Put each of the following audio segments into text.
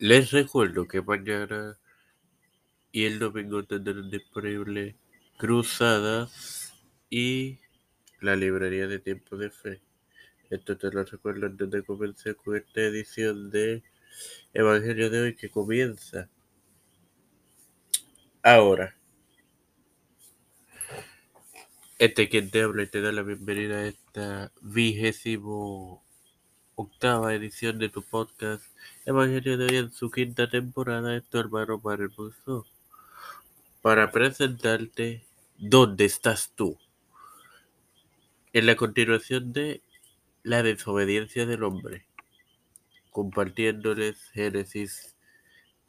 Les recuerdo que mañana y el domingo tendrán disponible Cruzadas y la librería de Tiempo de Fe. Esto te lo recuerdo antes de comenzar con esta edición de Evangelio de hoy que comienza ahora. Este quien te habla y te da la bienvenida a esta vigésimo octava edición de tu podcast Evangelio de hoy en su quinta temporada es tu hermano Mario para presentarte ¿Dónde estás tú? En la continuación de la desobediencia del hombre, compartiéndoles Génesis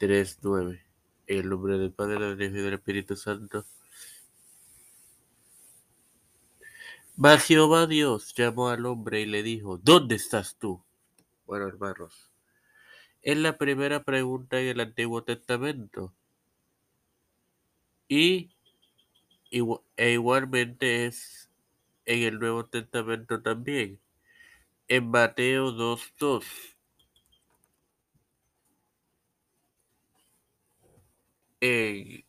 3.9. En el nombre del Padre, del Hijo y del Espíritu Santo. Mas Jehová Dios llamó al hombre y le dijo, ¿dónde estás tú? Bueno, hermanos, es la primera pregunta en el Antiguo Testamento. Y e igualmente es en el Nuevo Testamento también. En Mateo 2.2. En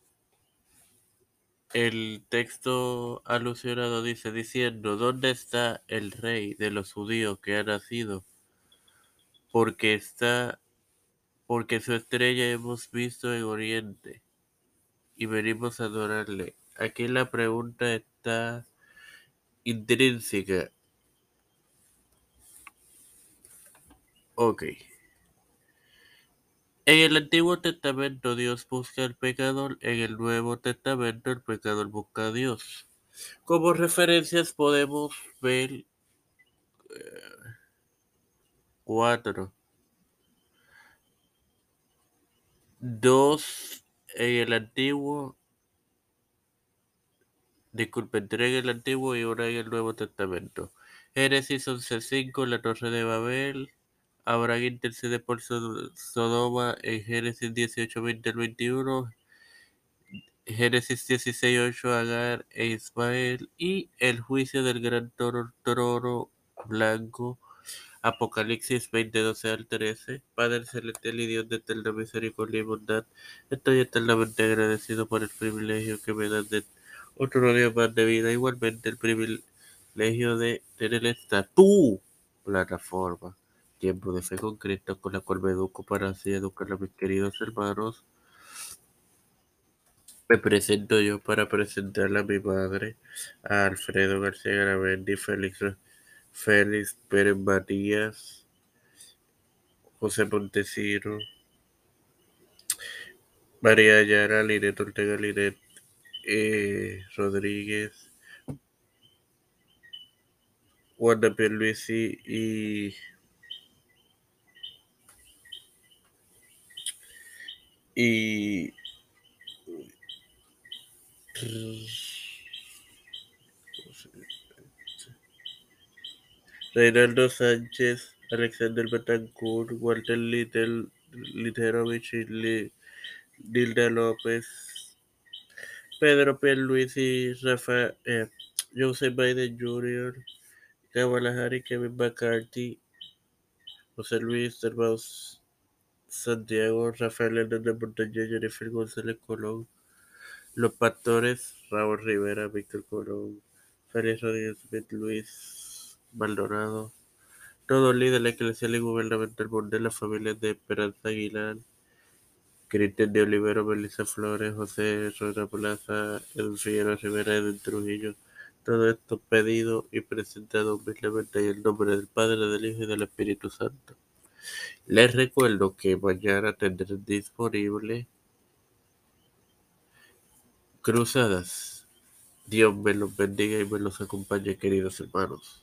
el texto alusionado dice diciendo, ¿dónde está el rey de los judíos que ha nacido? Porque está, porque su estrella hemos visto en Oriente y venimos a adorarle. Aquí la pregunta está intrínseca. Ok. En el Antiguo Testamento Dios busca al pecador, en el Nuevo Testamento el pecador busca a Dios. Como referencias podemos ver eh, cuatro. Dos en el Antiguo, disculpen, tres en el Antiguo y una en el Nuevo Testamento. Génesis 11.5, la Torre de Babel, Abraham intercede por Sodoma en Génesis 18, 20 al 21, Génesis 16, 8, Agar e Ismael y el juicio del gran toro, toro blanco, Apocalipsis 20, 12 al 13. Padre celestial y Dios de eterna misericordia y bondad, estoy eternamente agradecido por el privilegio que me dan de otro día más de vida, igualmente el privilegio de tener esta tu plataforma tiempo de fe con Cristo con la cual me educo para así educar a mis queridos hermanos. Me presento yo para presentarle a mi madre, a Alfredo García Garavendi, Félix, Félix Pérez Matías, José Montesino, María Ayala, Linet Ortega Linet eh, Rodríguez, Wanda Pierluisi y y Reinaldo Sánchez, Alexander Betancourt, Walter Little, Literovich, Dilda López, Pedro Pierluisi, Rafael, eh, Joseph Biden Jr., Kamala Harris, Kevin McCarthy, José Luis Terbaus Santiago, Rafael Hernández Montaña, Jennifer González Colón, Los Pastores, Raúl Rivera, Víctor Colón, Félix Rodríguez Smith, Luis Maldonado, todos líderes eclesial y gubernamental de la familia de Esperanza Aguilar, Cristian de Olivero, Melissa Flores, José Rosa Plaza, Edwin Rivera, Edwin Trujillo, todo esto pedido y presentado humildemente en el nombre del Padre, del Hijo y del Espíritu Santo. Les recuerdo que mañana tendré disponible Cruzadas. Dios me los bendiga y me los acompañe, queridos hermanos.